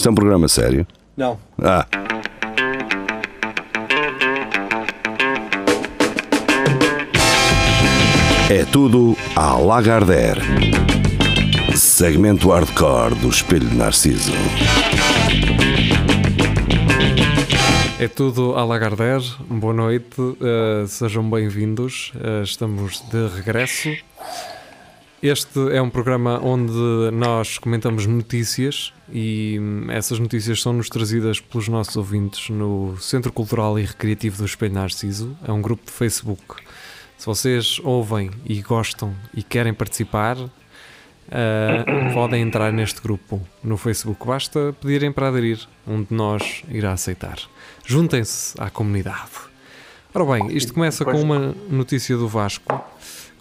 Isto é um programa sério? Não. Ah. É tudo à Lagardère. Segmento hardcore do Espelho de Narciso. É tudo à Lagardère. Boa noite, uh, sejam bem-vindos. Uh, estamos de regresso. Este é um programa onde nós comentamos notícias e hum, essas notícias são-nos trazidas pelos nossos ouvintes no Centro Cultural e Recreativo do Espelho Narciso. É um grupo de Facebook. Se vocês ouvem e gostam e querem participar, uh, podem entrar neste grupo no Facebook. Basta pedirem para aderir. Um de nós irá aceitar. Juntem-se à comunidade. Ora bem, isto começa com uma notícia do Vasco.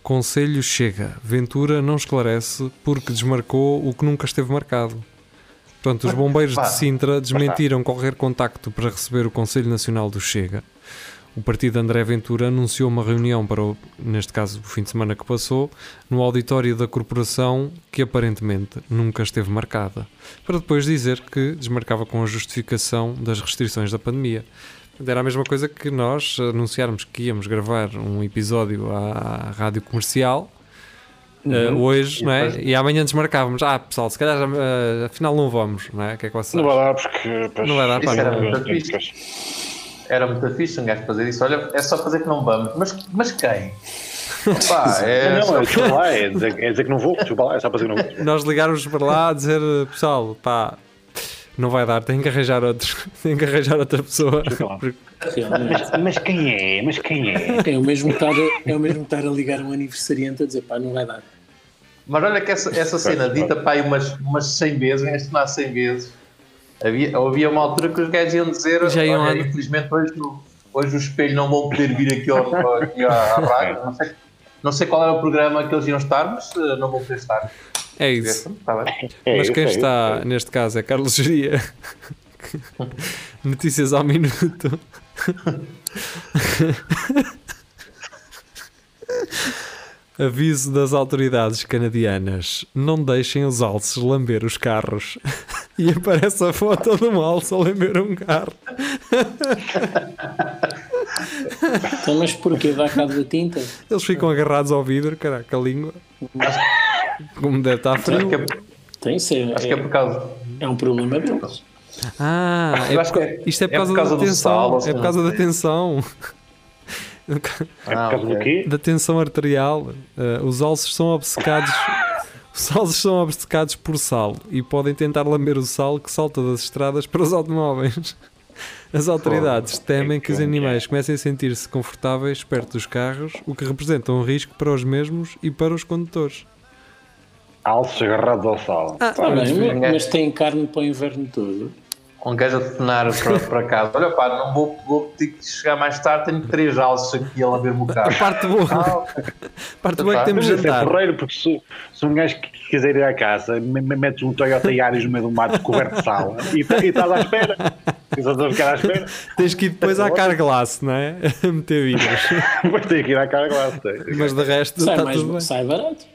Conselho chega. Ventura não esclarece porque desmarcou o que nunca esteve marcado. Portanto, os bombeiros de Sintra desmentiram qualquer contacto para receber o Conselho Nacional do Chega. O partido de André Ventura anunciou uma reunião para, o, neste caso, o fim de semana que passou, no auditório da corporação, que aparentemente nunca esteve marcada, para depois dizer que desmarcava com a justificação das restrições da pandemia. Era a mesma coisa que nós anunciarmos que íamos gravar um episódio à rádio comercial uh, hoje, e não é? E amanhã desmarcávamos. Ah, pessoal, se calhar uh, afinal não vamos, não é? O que é que vocês Não vai dar porque. Não vai dar para era muito fixe. Era muito fixe um gajo fazer isso. Olha, é só fazer que não vamos. Mas, mas quem? Pá, é, não, é, desculpa lá, é dizer, é dizer que não vou, desculpa lá, é só fazer que não vou. Nós ligarmos para lá a dizer, pessoal, pá, não vai dar, tem que arranjar outros, tem que arranjar outra pessoa. Mas, mas, quem é? Mas quem é? É o mesmo estar, é o mesmo estar a ligar um aniversariante a dizer pá, não vai dar. Mas olha que essa, essa cena dita pá, umas, umas 100 vezes, este não há 100 vezes. Havia, havia uma altura que os gajos iam dizer, Já iam olha, infelizmente hoje, hoje o espelho não vão poder vir aqui, ao, aqui à, à rádio. Não sei, não sei qual era o programa que eles iam estar, mas uh, não vão poder estar. É isso. Tá bem. Mas quem está neste caso é Carlos Geria. Notícias ao minuto. Aviso das autoridades canadianas: não deixem os alces lamber os carros. E aparece a foto de um alce a lamber um carro. Então, mas porquê? Dá cabo da tinta? Eles ficam agarrados ao vidro, caraca, a língua. Como deve estar frio. É, Tem ser. acho que é por causa. É um problema deles. Ah, é Eu acho por- que é- isto é por é causa, por causa da do tensão. sal, ou é por causa da é. tensão. É por Ah, causa do quê? da tensão arterial. Uh, os alces são obcecados. Os alces são obcecados por sal e podem tentar lamber o sal que salta das estradas para os automóveis. As autoridades temem que os animais comecem a sentir-se confortáveis perto dos carros, o que representa um risco para os mesmos e para os condutores. Alces agarrados ao sal. Ah, Tá bem, mas- mas, mas tem carne para o inverno todo. Um gajo a telefonar para, para casa. Olha pá, não vou, vou ter que chegar mais tarde, tenho três alces aqui a laver-me o carro. Parte boa, Ah, parte boa é que temos Mas é porreiro, porque se, se um gajo que quiser ir à casa, me- me- metes um Toyota Yaris no meio do mato coberto de sal e, e estás à espera. E estás a ficar à espera. Tens que ir depois à Carglass, não é? A meter vidros. Depois tem que ir à cara classe. Mas de resto Sai, está mais, tudo bem. sai barato.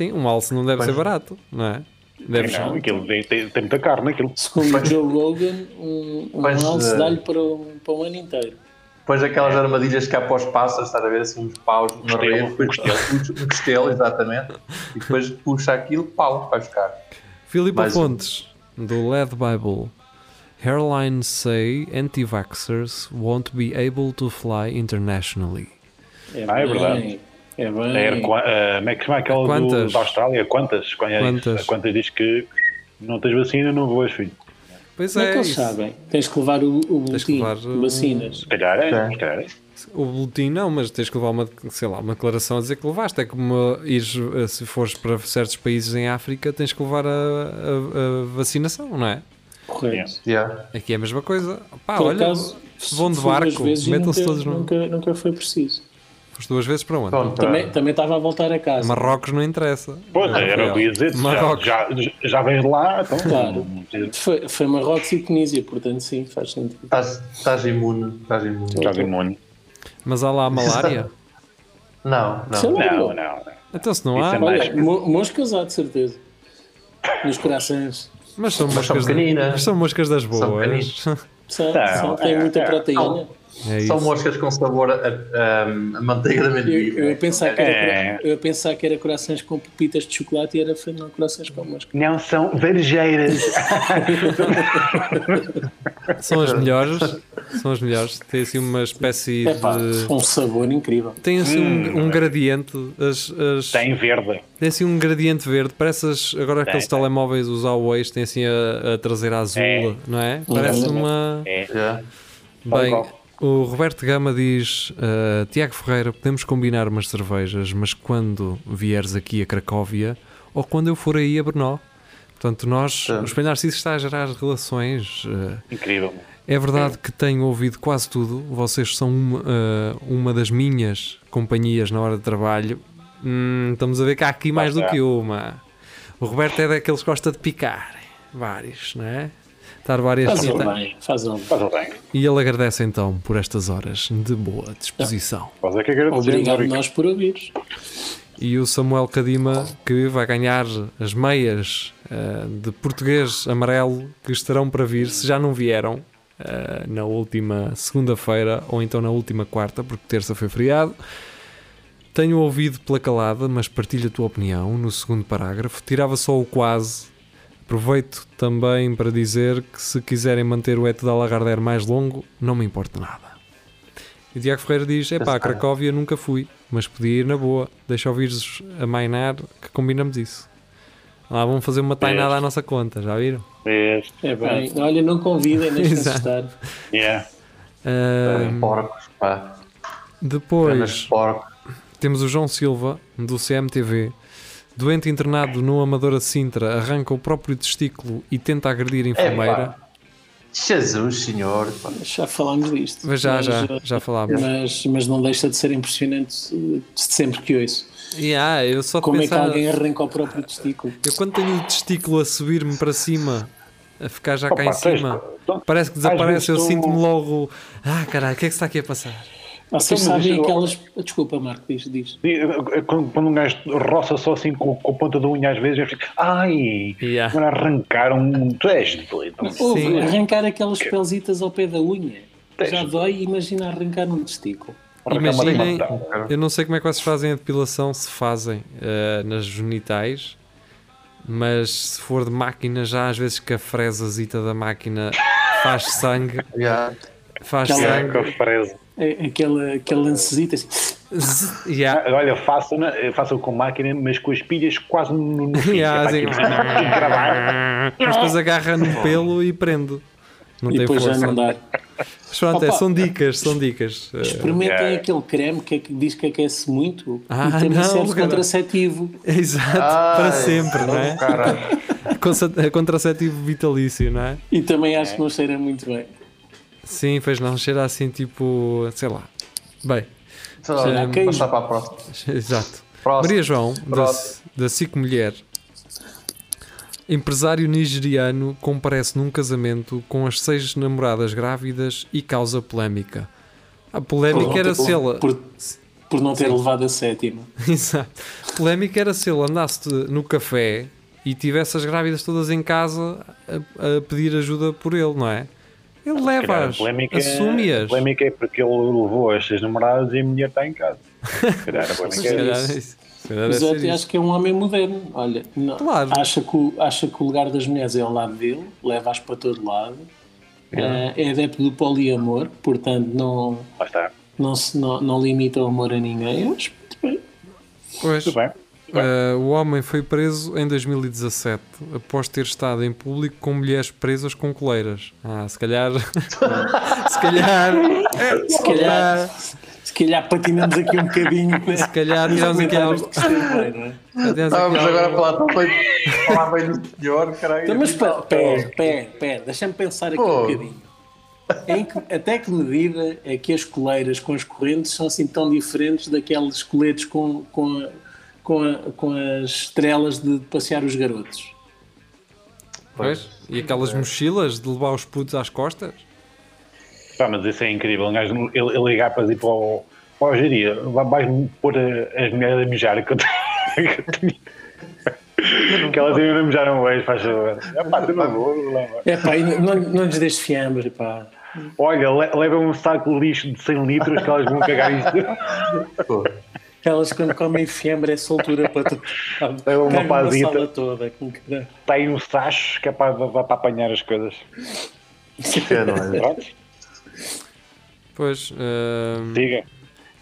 Sim, um alce não deve ser barato, não é? Deve ser. Não, aquilo tem, tem, tem muita carne aquilo. Segundo o Joe Rogan, um, um Mas, alce eh, dá-lhe para, um, para um ano inteiro. Depois aquelas armadilhas que há para os pássaros, estás a ver assim uns paus na costelo, rede, um depois um costelo, exatamente, e depois puxa aquilo, pau, vai buscar. Filipe um. Fontes, do LED Bible. Airlines say anti-vaxxers won't be able to fly internationally. É Ah, é verdade. É bem. Como é que chama aquela do, Quantas? da Austrália? Quantas? Quantas? Quantas? A Quantas diz que não tens vacina, não voas, filho. Pois Como é é, que eles isso. sabem? Tens que levar o, o boletim levar de um- vacinas. Se calhar é, Sim. se calhar é. o boletim não, mas tens que levar uma, sei lá, uma declaração a dizer que levaste. É como ires, uh, se fores para certos países em África, tens que levar a, a- a vacinação, não é? Correto. Yeah. Aqui é a mesma coisa. Pá, Por olha, acaso, vão de barco, metam-se todos no. nunca, nunca foi preciso. Foste duas vezes para onde? Pronto, Também, também estava a voltar a casa. Marrocos não interessa. Pois, Ah, era o que ia dizer. Já, Marrocos. já, já vens de lá, então. Claro. não Foi, foi Marrocos e Tunísia, portanto sim, faz sentido. estás, estás imune, estás imune. Já vi imune. Mas há lá malária? Não, não. lá, Não, não. Então se não há, é mais- Olha, mo- moscas há de certeza. Nos corações. Mas são Mas moscas, são pequeninas. mas são moscas das boas. pequeninas. São, Tá, são, tem é, muita é. proteína. É São isso. moscas com sabor a, a- a manteiga de Eu, amendoim. eu, ia pensar que era, É. eu ia pensar que era corações com pepitas de chocolate e era afinal corações com mosca. Não são varejeiras. São as melhores. São as melhores. Tem assim uma espécie É pá, de. um sabor incrível. Tem assim um, um gradiente. As, as, Tem verde. Tem assim um gradiente verde. Parece as- agora aqueles tem. telemóveis, os Huawei, têm assim a, a traseira azul, É. não é? Parece uma. É. Já. Bem, o Roberto Gama diz: uh, Tiago Ferreira, podemos combinar umas cervejas, mas quando vieres aqui a Cracóvia ou quando eu for aí a Brno. Portanto, nós, Tá. o Espelho Narciso está a gerar relações. uh, Incrível. é verdade que tenho ouvido quase tudo. Vocês são uma, uh, uma das minhas companhias na hora de trabalho. Hum, estamos a ver que há aqui mais do que uma. O Roberto é daqueles que gosta de picar. Vários, não é? Estar várias Faz bem, faz bem. Faz o bem. E ele agradece então por estas horas de boa disposição. Faz é que Obrigado nós por ouvires. E o Samuel Cadima que vai ganhar as meias eh, de português amarelo que estarão para vir, se já não vieram, eh, na última segunda-feira ou então na última quarta, porque terça foi feriado. Tenho ouvido pela calada, mas partilho a tua opinião no segundo parágrafo. Tirava só o quase. Aproveito também para dizer que se quiserem manter o Eto da Lagardère mais longo, não me importa nada. E o Tiago Ferreira diz: Epá, a Cracóvia nunca fui, mas podia ir na boa. Deixa ouvires a mainar que combinamos isso. Lá vão fazer uma tainada à nossa conta, já viram? Vês? É bem. Olha, não convidem, Exato. estar. Yeah. Ahm, Porcos, pá. Depois porcos. temos o João Silva, do CMTV. Doente internado no Amadora de Sintra, arranca o próprio testículo e tenta agredir a enfermeira. Epá. Jesus, senhor. pá. Já falámos disto. Mas já, já, uh, já falámos. Mas, mas não deixa de ser impressionante uh, sempre que ouço. Yeah, eu só Como é que pensar, alguém arranca o próprio testículo? eu quando tenho o testículo a subir-me para cima, a ficar já cá Opa, em cima, tens- então, parece que desaparece. Eu tu- sinto-me logo, ah caralho, o que é que está aqui a passar? Vocês Então, mas sabem eu- aquelas. Desculpa, Marco, diz. diz. Quando, quando um gajo roça só assim com, com a ponta da unha, às vezes eu fico, ai, Yeah. agora arrancaram um. Tu és doido. Ouve, Sim. arrancar aquelas pelzitas ao pé da unha. Já dói, imagina arrancar um testículo. Imaginem, eu não sei como é que vocês fazem a depilação, se fazem eh, nas genitais, mas se for de máquina, já às vezes que a fresazita da máquina faz sangue, Já. faz Aquela- sangue. Com a fresa. É, aquela, aquela lancezita assim. Zzz, yeah. Ah, Olha, faço, faço com máquina, mas com as pilhas quase no, no fim. Yeah, é assim. Mas depois agarra no pelo e prende. Não E tem depois já força. não dá. Mas pronto, é, Opa. são dicas, são dicas. Experimentem Yeah. aquele creme que, é que diz que aquece muito Ah, e também não, serve cara. contraceptivo. Exato, para sempre, não é? Caralho. Contraceptivo vitalício, não é? E também acho que não cheira muito bem. Sim, fez não, cheira assim tipo, sei lá. Bem, Sei lá, passar para a próxima. exato. Próximo. Maria João, da, Próximo. da Cico Mulher, empresário nigeriano, comparece num casamento com as seis namoradas grávidas e causa polémica. A polémica era se ela. Por, por não ter levado a sétima. Exato. Polémica era se ele andasse no café e tivesse as grávidas todas em casa a, a pedir ajuda por ele, não é? Ele leva-as, polémica, a assume-as. polémica é porque ele levou as seis namoradas e a mulher está em casa. Se calhar a polémica é isso. é isso. Mas acho que é um homem moderno. Olha, não- Claro. acha, que o, acha que o lugar das mulheres é ao lado dele, leva-as para todo lado. Eh, é adepto do poliamor, portanto não, não, se, não, não limita o amor a ninguém. Eu acho muito bem. Pois, Tudo bem. Eh, o homem foi preso em 2017 após ter estado em público com mulheres presas com coleiras. Ah, se calhar. se calhar. Se calhar, se calhar patinamos aqui um bocadinho. Se calhar tiramos aqui algo. Estávamos algo- agora a falar tão bem, falar bem do senhor, caralho. Então, mas pera, pera, pera, deixa-me pensar aqui Pô. um bocadinho. Em que, até que medida é que as coleiras com as correntes são assim tão diferentes daqueles coletes com, com, a- com, a- com as estrelas de passear os garotos? Pois, e aquelas mochilas de levar os putos às costas? Pá, mas isso é incrível. Um gajo, ele, ele ligar para ir para o. Para o vais-me pôr as mulheres a mijar que eu tenho. que elas ainda já não vejo, faz favor. É pá, tu não vou. É pá, e não, não lhes deixes fiambre, pá. Olha, le- leva um saco de lixo de 100 litros que elas vão cagar isto. Elas quando comem fiambre é soltura para tu. É uma pazita. sala toda. Está aí um sacho que é para, para apanhar as coisas. é, não é? Pois, ahm, diga.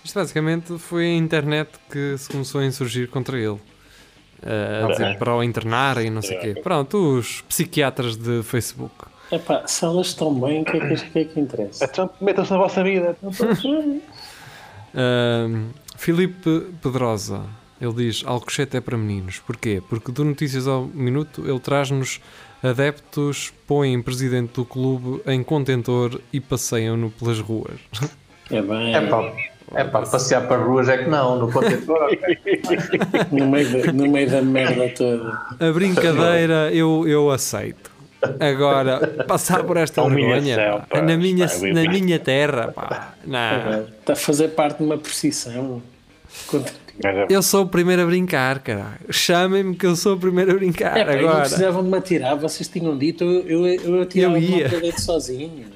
isto basicamente foi a internet que se começou a insurgir contra ele. Ah, a dizer para o internar e não sei o quê. Pronto, os psiquiatras de Facebook. É pá, se elas estão bem, o que é que, é que interessa? Então, metam-se na vossa vida. Ahm, Filipe Pedrosa, ele diz: Alcochete é para meninos. Porquê? Porque do Notícias ao Minuto ele traz-nos adeptos, põem presidente do clube em contentor e passeiam-no pelas ruas. É bem, É pá, é pá, passear para ruas é que não, no contentor. no, meio da, no meio da merda toda. A brincadeira eu, eu aceito. Agora, passar por esta Humilhação, vergonha pá, na, minha, é na minha terra, pá, não. Está a fazer parte de uma procissão. Contra- Eu sou o primeiro a brincar, caralho. Chamem-me que eu sou o primeiro a brincar. É pá, e não Agora, precisavam de me atirar, vocês tinham dito, eu, eu, eu atirava Eu ia. uma cadete sozinho.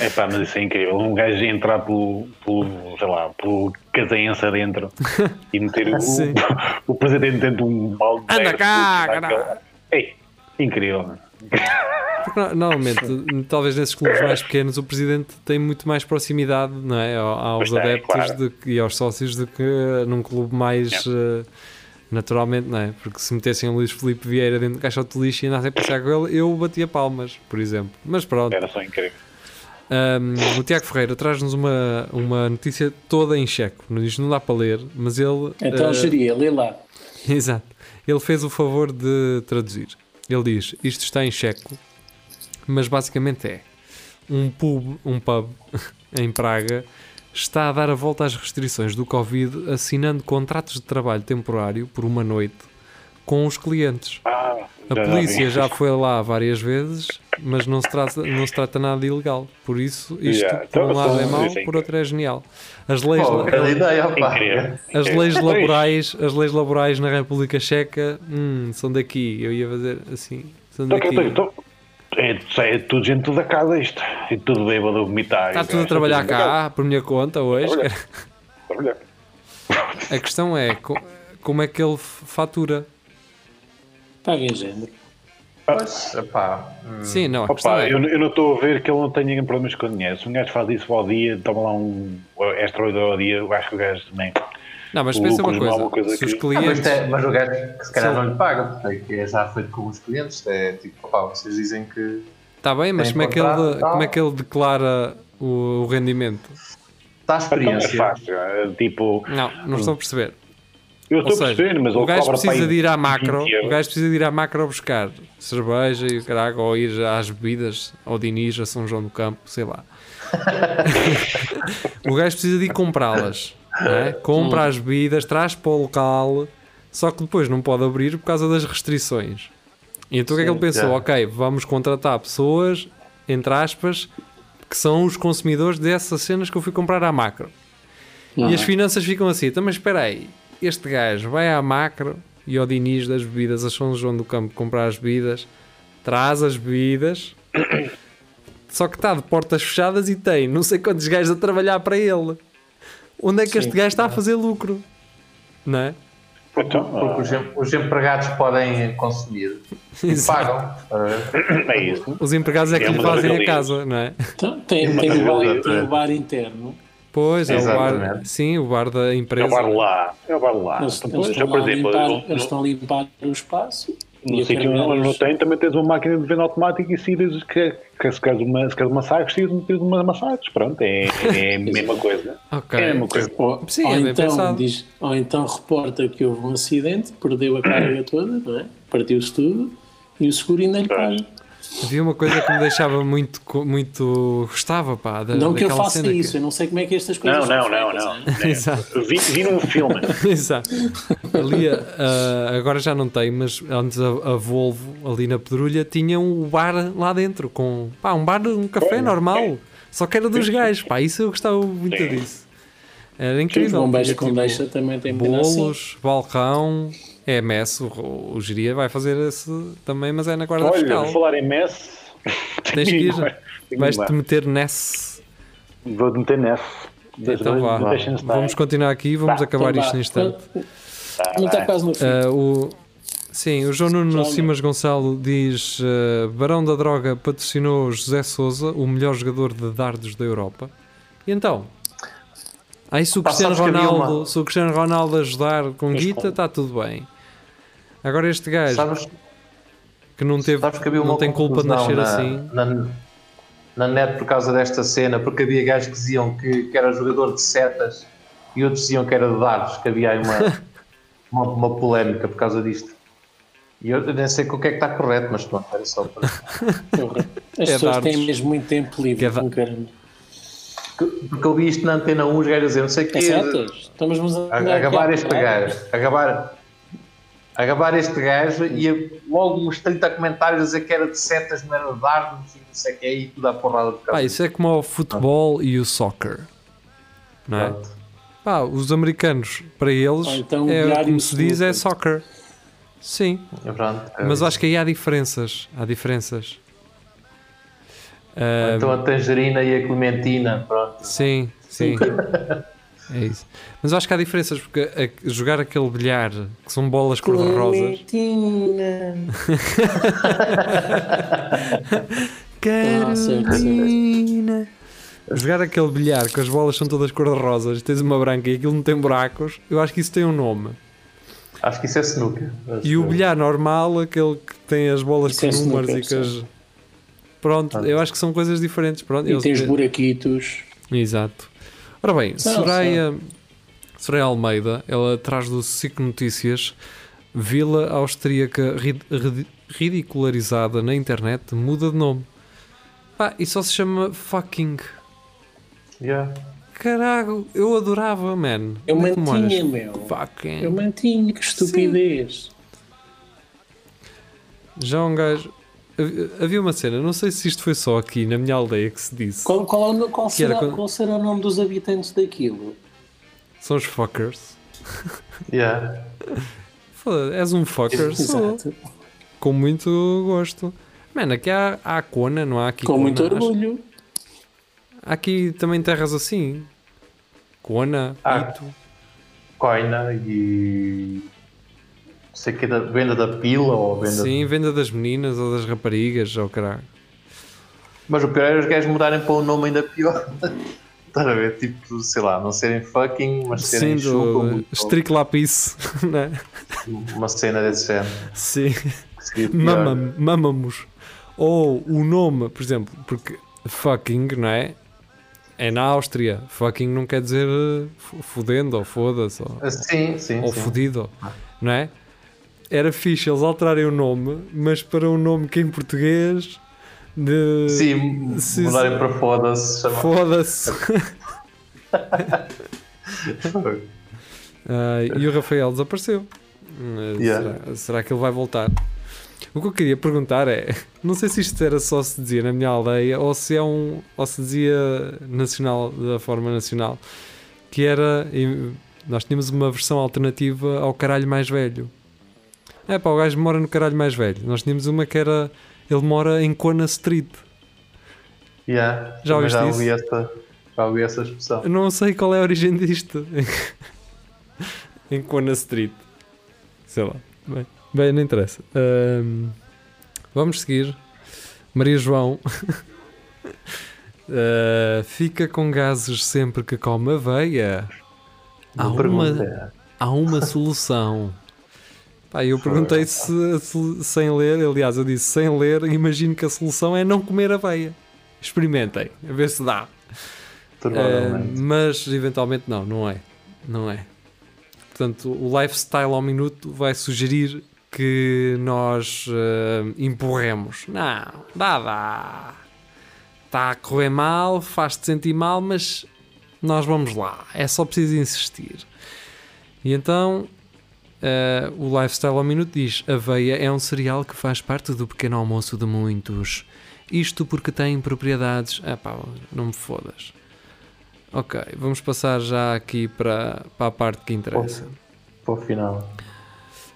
É pá, mas isso é incrível. Um gajo entrar pelo, pelo sei lá, pelo casaense adentro e meter o, o presidente dentro de um balde de Anda cá, caralho. Ei, incrível. Porque, no- normalmente, talvez nesses clubes mais pequenos, o presidente tem muito mais proximidade não é? ao- aos tem, adeptos claro. de que- e aos sócios do que num clube mais eh, naturalmente, não é? Porque se metessem o Luís Filipe Vieira dentro do caixote de lixo e andassem a passear com ele, eu batia palmas, por exemplo. Mas pronto. Era só incrível. Um, o Tiago Ferreira traz-nos uma, uma notícia toda em checo. Isto não dá para ler, mas ele. Então, eh, geria, lê lá. Exato. Ele fez o favor de traduzir. Ele diz: Isto está em checo, mas basicamente é um pub, um pub em Praga está a dar a volta às restrições do Covid, assinando contratos de trabalho temporário por uma noite com os clientes. Ah, A já polícia já foi lá várias vezes, mas não se trata, não se trata nada de ilegal. Por isso, isto Yeah, por um então- lado é mau, é por outro é genial. As leis, Pô, grande ideia, pá. Incrível. as leis Incrível. laborais, as leis laborais na República Checa, hum, são daqui. Eu ia fazer assim, são Então, daqui. então, então, É, é tudo gente da casa isto. E tudo bêbado vomitar. Está tudo a trabalhar cá por minha conta hoje. Trabalhar. Trabalhar. A questão é co- como é que ele fatura? Paga em género. Pois, pá. hum, Sim, não, Opa, é. eu, eu não estou a ver que ele não tenha problemas com dinheiro. Se um gajo faz isso ao dia, toma lá um extra 8 ao dia, eu acho que o gajo também. Não, mas pensa uma é coisa: uma coisa se os que- Ah, mas, clientes. é- mas o gajo que se calhar Sim. não lhe paga, porque é já feito com os clientes. É tipo, pá, vocês dizem que Está bem, mas como é, que ele, tal. como é que ele declara o, o rendimento? está a Então é experiência. fácil. é Tipo, Não, não estou a perceber. Eu Ou estou a seja, perceber, mas o gajo precisa de ir à 20 macro, o gajo precisa de ir à macro buscar cerveja e o caralho, ou ir às bebidas, ao Diniz, a São João do Campo, sei lá. o gajo precisa de ir comprá-las, é? compra as bebidas, traz para o local, só que depois não pode abrir por causa das restrições. E então o que é que ele pensou? já. Ok, vamos contratar pessoas, entre aspas, que são os consumidores dessas cenas que eu fui comprar à macro. E as finanças ficam assim, então, mas espera aí, este gajo vai à macro e ao Diniz das bebidas, a São João do Campo comprar as bebidas, traz as bebidas, só que está de portas fechadas e tem não sei quantos gajos a trabalhar para ele. Onde é que este gajo está a fazer lucro? Não é? Então, Porque os, os empregados podem consumir e pagam. é isso. Os empregados é que É lhe fazem a casa, não é? Então, tem, tem, o bar, tem o bar interno. Pois, é o bar, Exatamente. sim, o bar da É empresa. o bar lá. É o bar lá. Eles, Então, eles estão por exemplo, limpar, no- eles no- estão a limpar o espaço. No sítio onde não tem, também tens uma máquina de venda automática e decides que, que se queres uma, se queres uma saco, decides meter uma massagem. Pronto, é, é a mesma coisa. Ok. É a mesma coisa. Ou, Sim, ou é então diz, ou então reporta que houve um acidente, perdeu a carga toda, não é? Partiu-se tudo e o seguro ainda lhe paga. Havia uma coisa que me deixava muito, muito gostava, pá, da, Não que eu faça cena isso, eu não sei como é que estas coisas Não, não, não, não. é? Exato. Vi, vi num filme. Exato. Ali, ah, agora já não tem, mas antes a, a Volvo, ali na Pedrulha, tinha um bar lá dentro, com pá, um bar, um café normal, só que era dos gajos, pá, isso eu gostava muito Sim. disso. Era Os incrível. bombeiros Tinha, com tipo, deixa também tem assim. bolos, balcão, é mess. O, o Geria vai fazer esse também, mas é na guarda Olha, fiscal. por falar em Messi, Tens que ir. Vais-te meter nesse. Vou meter nesse. Então vá. Vamos continuar aqui e vamos Tá, acabar Então isto no instante. Não está quase no fim. Ah, o, sim, o João Nuno Simas Gonçalo diz: ah, Barão da Droga patrocinou José Souza, o melhor jogador de dardos da Europa. E então? Aí se o Pá, Cristiano Ronaldo, uma- se o Cristiano Ronaldo ajudar com Mas guita, está tudo bem. Agora este gajo Sabes, que não teve, sabes que havia uma não tem culpa de nascer na, assim. Na, na net por causa desta cena, porque havia gajos que diziam que, que era jogador de setas e outros diziam que era de dardos, que havia aí uma, uma, uma polémica por causa disto. E eu nem sei com o que é que está correto, mas pronto, era só para. As É pessoas dardos. têm mesmo muito tempo livre. É da-. Porque eu vi isto na antena 1, os gajos dizer, não sei o É quê. certas? Estamos a, a, a gabar este gajo, a gabar, a gabar este gajo e logo uns 30 comentários a dizer que era de setas, não era de e não sei o que é, e tudo à porrada por causa Pá, isso é como o futebol e o soccer. Não é? Pronto. Pá, os americanos, para eles, Ou então o é, como se diz, é soccer. Sim, E pronto, é mas isso. acho que aí há diferenças. Há diferenças. Então a tangerina e a clementina, pronto. sim, sim. É isso. Mas eu acho que há diferenças, porque a- jogar aquele bilhar, que são bolas cor-de-rosas. Clementina. Carolina. Jogar aquele bilhar que as bolas são todas cor-de-rosas e tens uma branca e aquilo não tem buracos, eu acho que isso tem um nome. Acho que isso é snooker. E o bilhar normal, aquele que tem as bolas Isso com é números e snooker, com as. Pronto, Ah. eu acho que são coisas diferentes. Pronto, E eles- tens buraquitos. Exato. Ora bem, São, Soraya, Soraya Almeida, ela traz do SIC Notícias Vila Austríaca rid- rid- ridicularizada na internet muda de nome. Pá, e só se chama fucking. Yeah. Carago, eu adorava, man. Eu é mantinha, meu. Fucking. Eu mantinha, que estupidez. Já um gajo. Havia- uma cena, não sei se isto foi só aqui na minha aldeia que se disse. Qual, qual, qual, será, quando- qual será o nome dos habitantes daquilo? São os fuckers. Yeah. Foda, és um fucker, sou. Exato. Com muito gosto. Mano, aqui há, há a Kona, não há aqui Com Kona? muito Acho- orgulho. Há aqui também terras assim. Kona, Ah. Ito. Coina e. Sei que, da venda da pila ou venda. Sim, venda das meninas ou das raparigas, ou caralho. Mas o pior era os gajos mudarem para um nome ainda pior. Estás a ver? Tipo, sei lá, não serem fucking, mas serem Sim, ou- Strict Lapis, né? uma cena desse género. Sim. que seria pior. Mama, mamamos. Ou o nome, por exemplo, porque fucking, não é? É na Áustria. Fucking não quer dizer eh, fudendo ou foda-se ou, Sim, sim. ou sim. fudido, não é? Era fixe eles alterarem o nome, mas para um nome que em português de Sim, Sim, mudarem sim. para foda-se. chama- foda-se. Ah, e o Rafael desapareceu. Ah, Yeah. será, será que ele vai voltar? O que eu queria perguntar é: não sei se isto era só se dizia na minha aldeia ou se é um ou se dizia nacional da forma nacional que era nós tínhamos uma versão alternativa ao caralho mais velho. É pá, o gajo mora no caralho mais velho. Nós tínhamos uma que era ele mora em Kona Street. Yeah, Já ouviste já isso? ouvi essa, já ouvi essa expressão. Eu não sei qual é a origem disto. em Kona Street. Sei lá. Bem, bem não interessa. Ahm, vamos seguir. Maria João. Ah, fica com gases sempre que come aveia. Há Uma há uma solução. Pá, eu perguntei se, se- sem ler, aliás, eu disse sem ler, imagino que a solução é não comer aveia. Experimentem, a ver se dá. Uh, mas eventualmente não, não é. Não é. Portanto, o lifestyle ao minuto vai sugerir que nós uh, empurremos. Não, dá, dá. Está a correr mal, faz-te sentir mal, mas nós vamos lá. É só preciso insistir. E então, uh, o lifestyle ao minuto diz: aveia é um cereal que faz parte do pequeno almoço de muitos. Isto porque tem propriedades. Ah pá, não me fodas. Ok, vamos passar já aqui para, para a parte que interessa. Para o final.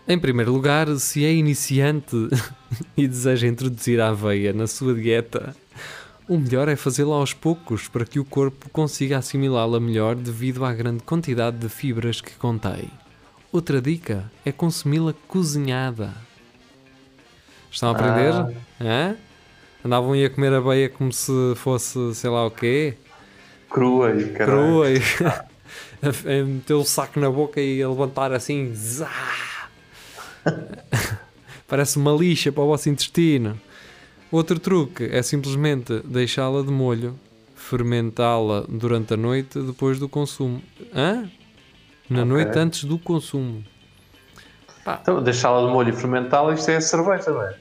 Em primeiro lugar, se é iniciante e deseja introduzir a aveia na sua dieta, o melhor é fazê-la aos poucos para que o corpo consiga assimilá-la melhor devido à grande quantidade de fibras que contém. Outra dica é consumi-la cozinhada. Estão a aprender? Ah. Andavam aí a comer aveia como se fosse sei lá o quê? Crua e caralho. crua e a- a meter o saco na boca e a levantar assim. zá! Parece uma lixa para o vosso intestino. Outro truque é simplesmente deixá-la de molho, fermentá-la durante a noite depois do consumo. Hã? Na Ok. noite antes do consumo. Então, deixá-la de molho e fermentá-la, isto é cerveja, não é?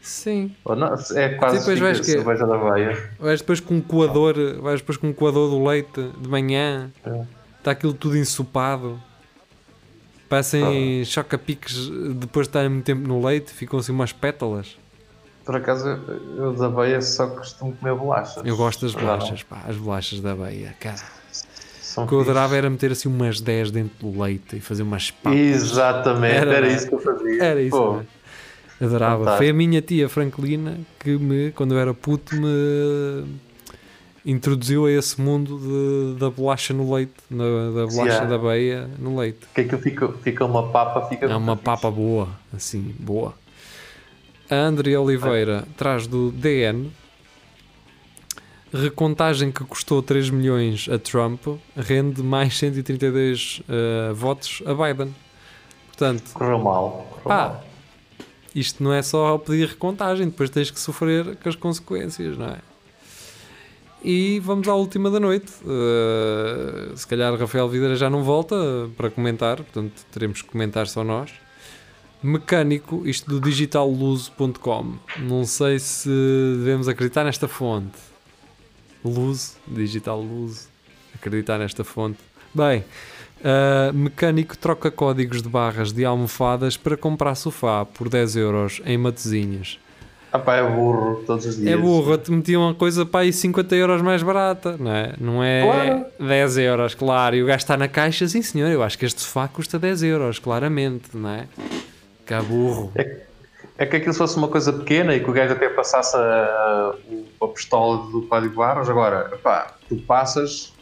Sim. Não? É quase Depois vais que- cerveja da veia. Vais depois com um coador, vais depois com um coador do leite de manhã. É. Está aquilo tudo ensopado. Parecem choca-piques depois de estarem muito tempo no leite, ficam assim umas pétalas. Por acaso, eu da veia só costumo comer bolachas. Eu gosto das bolachas, pá, as bolachas da beia, cara. São O que eu adorava era meter assim umas 10 dentro do leite e fazer umas papas. Exatamente, Era, era, é? isso que eu fazia. Era isso. Pô, é? Adorava. Fantástico. Foi a minha tia Franklina que me, quando eu era puto, me introduziu a esse mundo de- da bolacha no leite, na- da bolacha Yeah. da beia no leite. que é que fica, fica uma papa, fica É uma papa boa, assim, boa. A André Oliveira traz do DN recontagem que custou 3 milhões a Trump rende mais 132 eh, votos a Biden. Portanto, Correu mal. correu pá, mal. isto não é só ao pedir recontagem, depois tens que sofrer com as consequências, não é? E vamos à última da noite. Uh, se calhar Rafael Videira já não volta para comentar, portanto teremos que comentar só nós. Mecânico, isto do digitalluz.com. Não sei se devemos acreditar nesta fonte. Luz, Digital Luz. Acreditar nesta fonte. Bem, uh, mecânico troca códigos de barras de almofadas para comprar sofá por 10 euros em Matozinhos. Ah, pá, é burro todos os dias. É burro, te metiam uma coisa para aí 50 euros mais barata, não é? Não é Claro. 10 euros, claro. E o gajo está na caixa, sim senhor, eu acho que este sofá custa 10 euros, claramente, não é? Que burro. É que aquilo fosse uma coisa pequena e que o gajo até passasse a, a, a pistola do código de barras. Agora, pá, tu passas,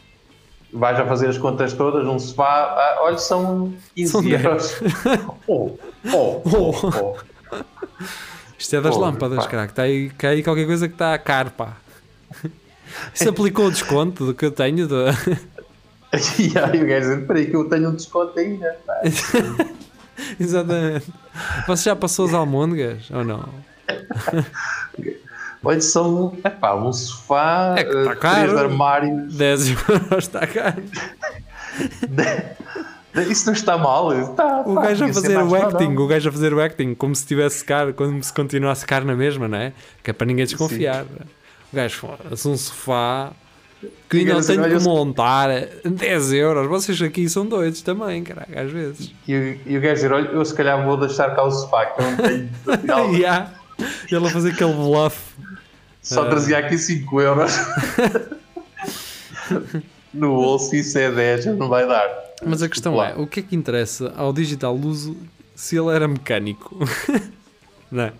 vais a fazer as contas todas, um sofá, ah, olha, são 15 São 10. euros. oh, oh, oh, oh. Isto é das Pô, lâmpadas, caraca. Está aí, está aí qualquer coisa que está caro, pá. Isso aplicou o desconto do que eu tenho. De... E aí o gajo diz, peraí que eu tenho um desconto ainda. Pá." Exatamente. Você já passou as almôndegas ou não? Olha, são, epá, um sofá, É tá eh, caro. três armários. 10 euros está caro. Isso não está mal. Está, O pá, gajo a fazer o acting, o gajo a fazer o acting como se tivesse caro, como se continuasse caro na mesma, não é? Que é para ninguém desconfiar. O gajo um sofá que ainda tenho que montar 10 euros. Vocês aqui são doidos também, caraca, às vezes. E, o- e o gajo dizer, olha, eu se calhar vou deixar cá o sofá, que eu não tenho. Yeah. Ele a fazer aquele bluff. Só Ah. trazia aqui 5 euros. no bolso, isso é 10, não vai dar. Mas a questão é, o que é que interessa ao Digital Luso se ele era mecânico? não é?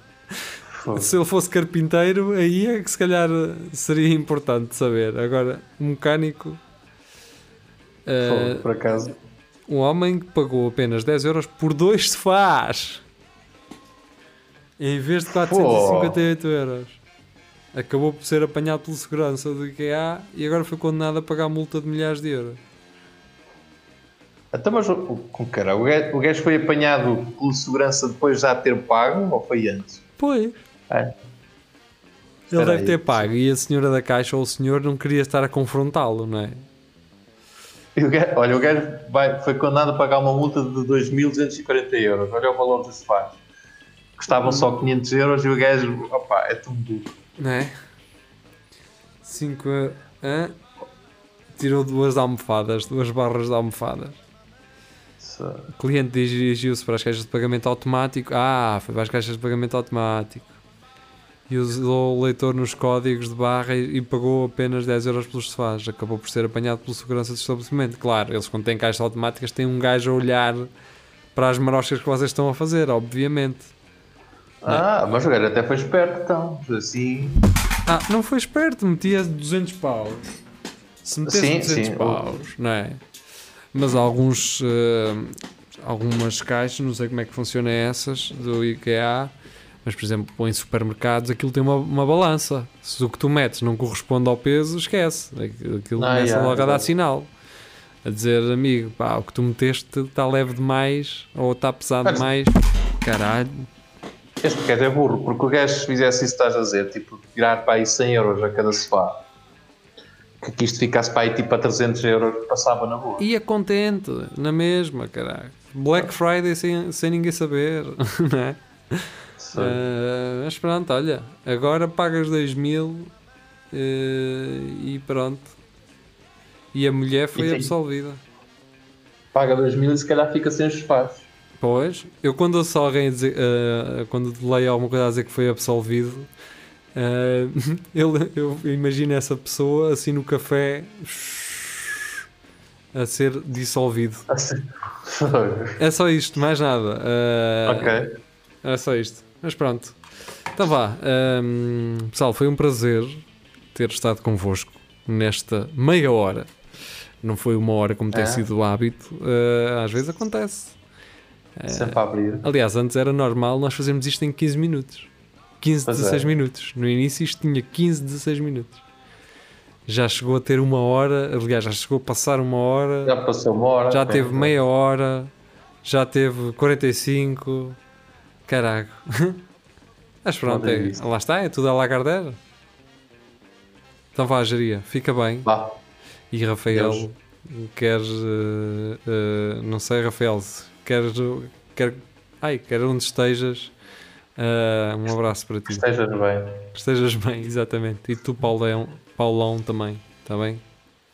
Se ele fosse carpinteiro, aí é que se calhar seria importante saber. Agora, um mecânico. Pô, por acaso. um homem que pagou apenas 10 euros por dois sofás em vez de 458 euros. Acabou por ser apanhado pelo segurança do IKEA e agora foi condenado a pagar multa de milhares de euros. Então, mas com cara, o, gajo, o gajo foi apanhado pelo segurança depois de já ter pago ou foi antes? Foi. É. Ele deve ter pago e a senhora da caixa ou o senhor não queria estar a confrontá-lo, não é? O gajo- olha, o gajo vai- foi condenado a pagar uma multa de 2.240 euros. Olha o valor dos sofás. Custavam só 500 euros e o gajo, opá, é tão duro. Não é? 5 hã? Tirou duas almofadas, duas barras de almofadas. O cliente dirigiu-se para as caixas de pagamento automático. Ah, foi para as caixas de pagamento automático. E usou o leitor nos códigos de barra e, e pagou apenas 10 euros pelos sofás. Acabou por ser apanhado pelo segurança do estabelecimento. Claro, eles quando têm caixas automáticas têm um gajo a olhar para as maroscas que vocês estão a fazer, obviamente. Ah, mas o gajo até foi esperto então. Assim. Ah, não foi esperto, metia 200 paus. Se metesse Sim, 200 sim. paus, não é? Mas alguns, eh, algumas caixas, não sei como é que funciona essas, do IKEA, mas por exemplo, em supermercados aquilo tem uma, uma balança. Se o que tu metes não corresponde ao peso, esquece. Aquilo Ah, começa yeah, logo a dar sinal. A dizer, amigo, pá, o que tu meteste está leve demais ou está pesado Mas- demais. Caralho. Este gajo é burro, porque o gajo se fizesse isso que estás a dizer, tipo, tirar para aí 100 euros a cada sofá, que que isto ficasse para aí tipo a 300 euros, passava na boa. Ia contente, na mesma, caralho. Black Friday sem, sem ninguém saber, não é? Ah, mas pronto, olha, agora pagas 2 mil eh, e pronto. E a mulher foi E tem- absolvida. Paga 2 mil e se calhar fica sem os. Pois, eu quando ouço alguém dizer, ah, quando leio alguma coisa a dizer que foi absolvido, ah, ele, eu imagino essa pessoa assim no café a ser dissolvido. É só isto, mais nada. Ah, ok. É só isto. Mas pronto. Então vá. hum, pessoal, foi um prazer ter estado convosco nesta meia hora. Não foi uma hora como tem É. sido o hábito. Uh, às vezes acontece. Sempre a abrir. Aliás, antes era normal nós fazermos isto em 15 minutos. 15, Pois 16 é. minutos. No início isto tinha 15, 16 minutos. Já chegou a ter uma hora. Aliás, já chegou a passar uma hora. Já passou uma hora. Já teve meia hora, já teve 45. Caraca. Mas pronto, é, lá está, é tudo a Lagardère. Então vá, Geria, fica bem. Vá. E Rafael, Deus. queres. eh, eh, não sei, Rafael, queres. Quer, ai, quer onde estejas. eh, um abraço para ti. Estejas bem. Estejas bem, exatamente. E tu, Paulão, Paulão também, está bem?